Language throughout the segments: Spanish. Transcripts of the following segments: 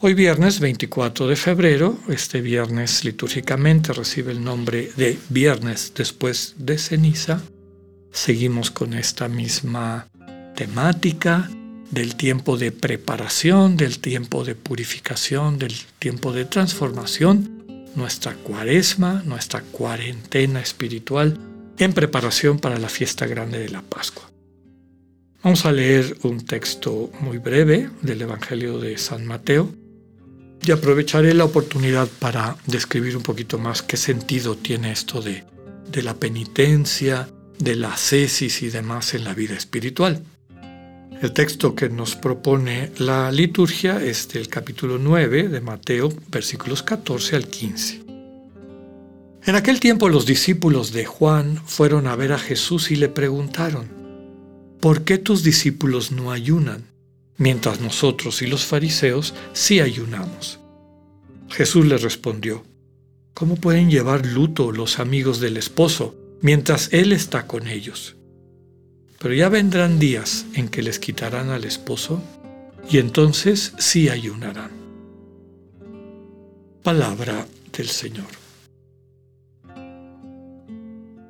Hoy viernes 24 de febrero, este viernes litúrgicamente recibe el nombre de viernes después de ceniza. Seguimos con esta misma temática del tiempo de preparación, del tiempo de purificación, del tiempo de transformación, nuestra cuaresma, nuestra cuarentena espiritual en preparación para la fiesta grande de la Pascua. Vamos a leer un texto muy breve del Evangelio de San Mateo, y aprovecharé la oportunidad para describir un poquito más qué sentido tiene esto de, de la penitencia, de la cesis y demás en la vida espiritual. El texto que nos propone la liturgia es del capítulo 9 de Mateo, versículos 14 al 15. En aquel tiempo los discípulos de Juan fueron a ver a Jesús y le preguntaron, ¿por qué tus discípulos no ayunan? Mientras nosotros y los fariseos sí ayunamos. Jesús les respondió, ¿cómo pueden llevar luto los amigos del esposo mientras él está con ellos? Pero ya vendrán días en que les quitarán al esposo y entonces sí ayunarán. Palabra del Señor.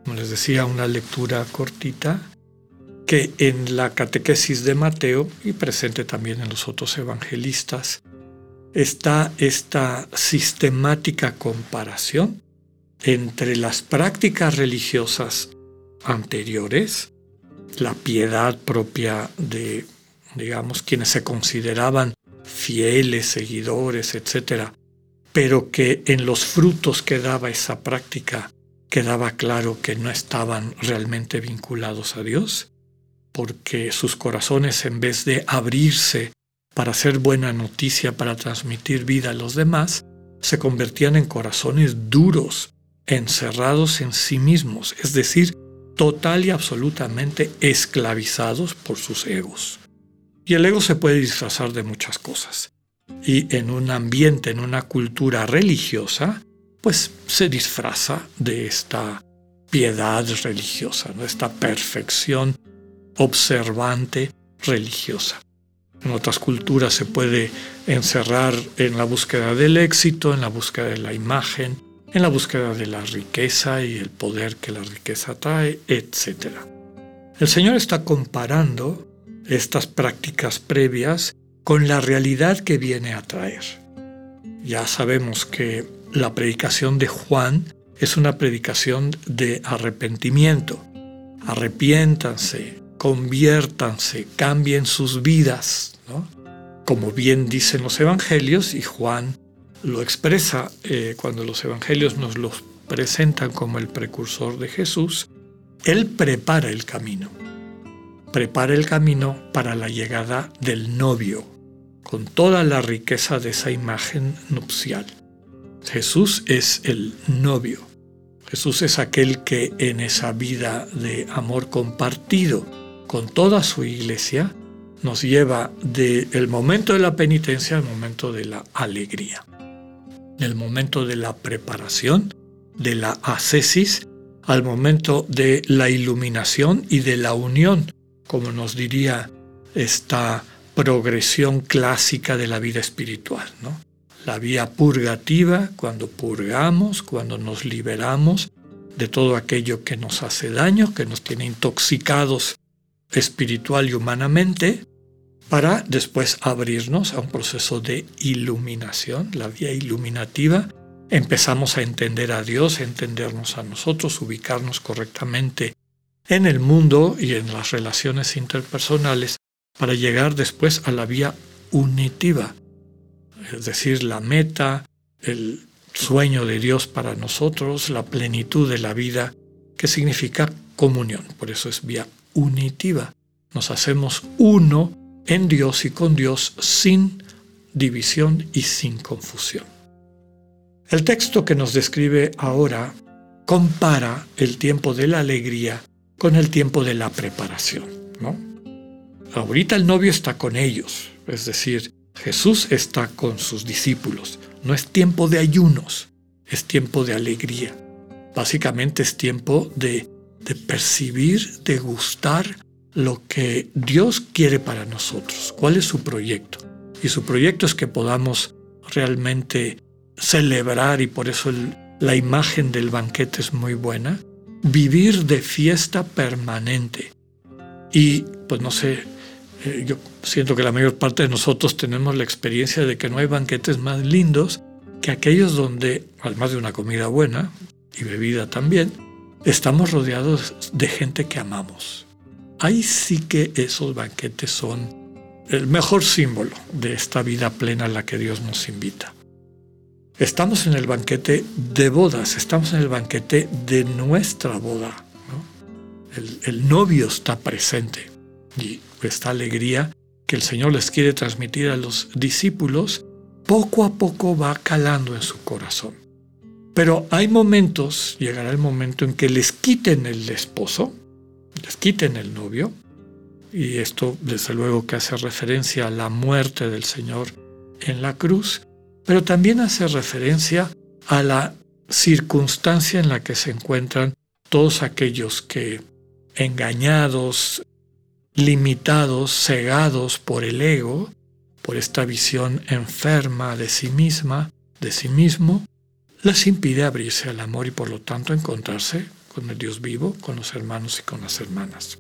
Como les decía, una lectura cortita que en la catequesis de Mateo y presente también en los otros evangelistas está esta sistemática comparación entre las prácticas religiosas anteriores, la piedad propia de, digamos, quienes se consideraban fieles, seguidores, etc., pero que en los frutos que daba esa práctica quedaba claro que no estaban realmente vinculados a Dios, porque sus corazones en vez de abrirse para hacer buena noticia, para transmitir vida a los demás, se convertían en corazones duros, encerrados en sí mismos, es decir, total y absolutamente esclavizados por sus egos. Y el ego se puede disfrazar de muchas cosas. Y en un ambiente, en una cultura religiosa, pues se disfraza de esta piedad religiosa, de esta perfección observante religiosa. En otras culturas se puede encerrar en la búsqueda del éxito, en la búsqueda de la imagen, en la búsqueda de la riqueza y el poder que la riqueza trae, etc. El Señor está comparando estas prácticas previas con la realidad que viene a traer. Ya sabemos que la predicación de Juan es una predicación de arrepentimiento. Arrepiéntanse, conviértanse, cambien sus vidas, como bien dicen los evangelios y Juan lo expresa eh, cuando los evangelios nos los presentan como el precursor de Jesús, Él prepara el camino, prepara el camino para la llegada del novio, con toda la riqueza de esa imagen nupcial. Jesús es el novio. Jesús es aquel que en esa vida de amor compartido con toda su iglesia, nos lleva del momento de la penitencia al momento de la alegría, del momento de la preparación, de la ascesis, al momento de la iluminación y de la unión, como nos diría esta progresión clásica de la vida espiritual. ¿no? La vía purgativa, cuando purgamos, cuando nos liberamos de todo aquello que nos hace daño, que nos tiene intoxicados espiritual y humanamente, para después abrirnos a un proceso de iluminación, la vía iluminativa. Empezamos a entender a Dios, a entendernos a nosotros, ubicarnos correctamente en el mundo y en las relaciones interpersonales para llegar después a la vía unitiva, es decir, la meta, el sueño de Dios para nosotros, la plenitud de la vida, que significa comunión, por eso es vía unitiva. Nos hacemos uno en Dios y con Dios sin división y sin confusión. El texto que nos describe ahora compara el tiempo de la alegría con el tiempo de la preparación, ¿no? Ahorita el novio está con ellos, es decir, Jesús está con sus discípulos. No es tiempo de ayunos, es tiempo de alegría. Básicamente es tiempo de, de percibir, de gustar lo que Dios quiere para nosotros. ¿Cuál es su proyecto? Y su proyecto es que podamos realmente celebrar, y por eso la imagen del banquete es muy buena, vivir de fiesta permanente. Y pues no sé, eh, yo siento que la mayor parte de nosotros tenemos la experiencia de que no hay banquetes más lindos que aquellos donde, además de una comida buena y bebida también, estamos rodeados de gente que amamos. Ahí sí que esos banquetes son el mejor símbolo de esta vida plena a la que Dios nos invita. Estamos en el banquete de bodas, estamos en el banquete de nuestra boda. El, novio está presente y esta alegría que el Señor les quiere transmitir a los discípulos, poco a poco va calando en su corazón. Pero hay momentos, llegará el momento en que les quiten el esposo, les quiten el novio, y esto desde luego que hace referencia a la muerte del Señor en la cruz, pero también hace referencia a la circunstancia en la que se encuentran todos aquellos que, engañados, limitados, cegados por el ego, por esta visión enferma de sí misma, de sí mismo, les impide abrirse al amor y por lo tanto encontrarse con el Dios vivo, con los hermanos y con las hermanas.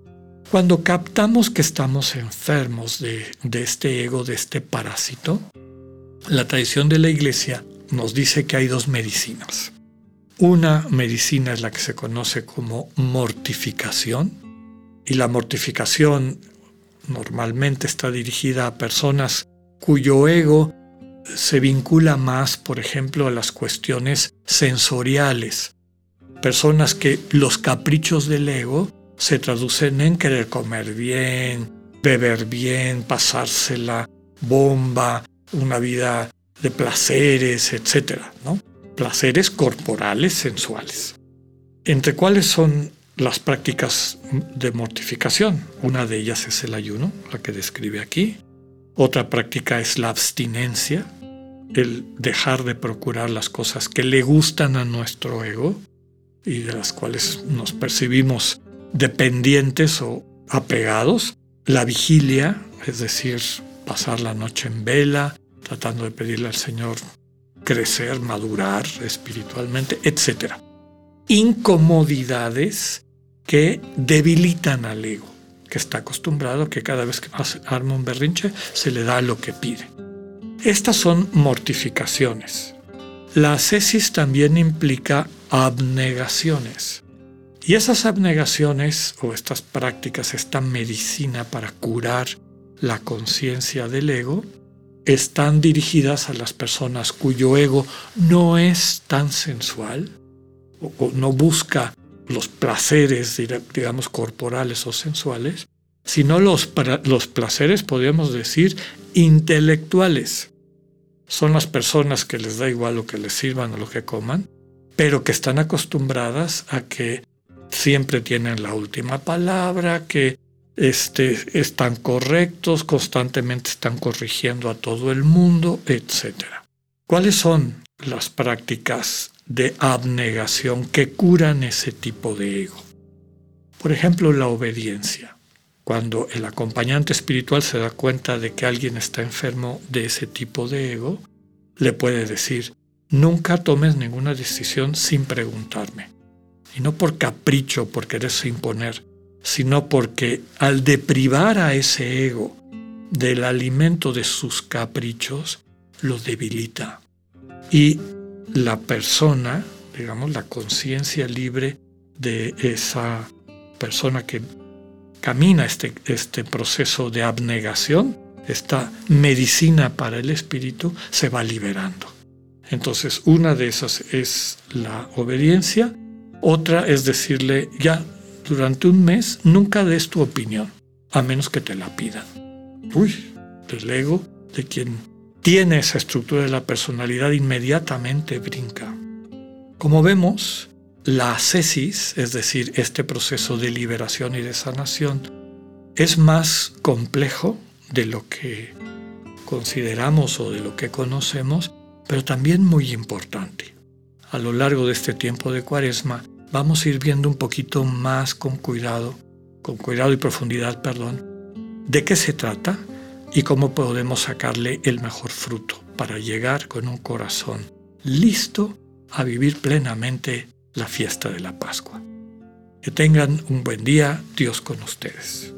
Cuando captamos que estamos enfermos de, de este ego, de este parásito, la tradición de la iglesia nos dice que hay dos medicinas. Una medicina es la que se conoce como mortificación, y la mortificación normalmente está dirigida a personas cuyo ego se vincula más, por ejemplo, a las cuestiones sensoriales. Personas que los caprichos del ego se traducen en querer comer bien, beber bien, pasársela bomba, una vida de placeres, etc. ¿no? Placeres corporales, sensuales. Entre cuáles son las prácticas de mortificación. Una de ellas es el ayuno, la que describe aquí. Otra práctica es la abstinencia, el dejar de procurar las cosas que le gustan a nuestro ego y de las cuales nos percibimos dependientes o apegados. La vigilia, es decir, pasar la noche en vela, tratando de pedirle al Señor crecer, madurar espiritualmente, etc. Incomodidades que debilitan al ego, que está acostumbrado que cada vez que arma un berrinche se le da lo que pide. Estas son mortificaciones. La ascesis también implica abnegaciones. Y esas abnegaciones o estas prácticas, esta medicina para curar la conciencia del ego, están dirigidas a las personas cuyo ego no es tan sensual o, no busca los placeres, digamos, corporales o sensuales, sino los, los placeres, podríamos decir, intelectuales. Son las personas que les da igual lo que les sirvan o lo que coman, pero que están acostumbradas a que siempre tienen la última palabra, que este, están correctos, constantemente están corrigiendo a todo el mundo, etc. ¿Cuáles son las prácticas de abnegación que curan ese tipo de ego. Por ejemplo, la obediencia. Cuando el acompañante espiritual se da cuenta de que alguien está enfermo de ese tipo de ego, le puede decir, nunca tomes ninguna decisión sin preguntarme. Y no por capricho, por quererse imponer, sino porque al deprivar a ese ego del alimento de sus caprichos, lo debilita. Y la persona, digamos, la conciencia libre de esa persona que camina este, este proceso de abnegación, esta medicina para el espíritu, se va liberando. Entonces, una de esas es la obediencia, otra es decirle, ya durante un mes nunca des tu opinión, a menos que te la pidan. Uy, del ego de quien tiene esa estructura de la personalidad, inmediatamente brinca. Como vemos, la ascesis, es decir, este proceso de liberación y de sanación, es más complejo de lo que consideramos o de lo que conocemos, pero también muy importante. A lo largo de este tiempo de cuaresma vamos a ir viendo un poquito más con cuidado, con cuidado y profundidad, perdón, de qué se trata y cómo podemos sacarle el mejor fruto para llegar con un corazón listo a vivir plenamente la fiesta de la Pascua. Que tengan un buen día, Dios con ustedes.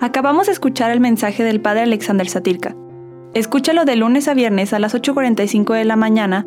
Acabamos de escuchar el mensaje del Padre Alexander Satirka. Escúchalo de lunes a viernes a las 8.45 de la mañana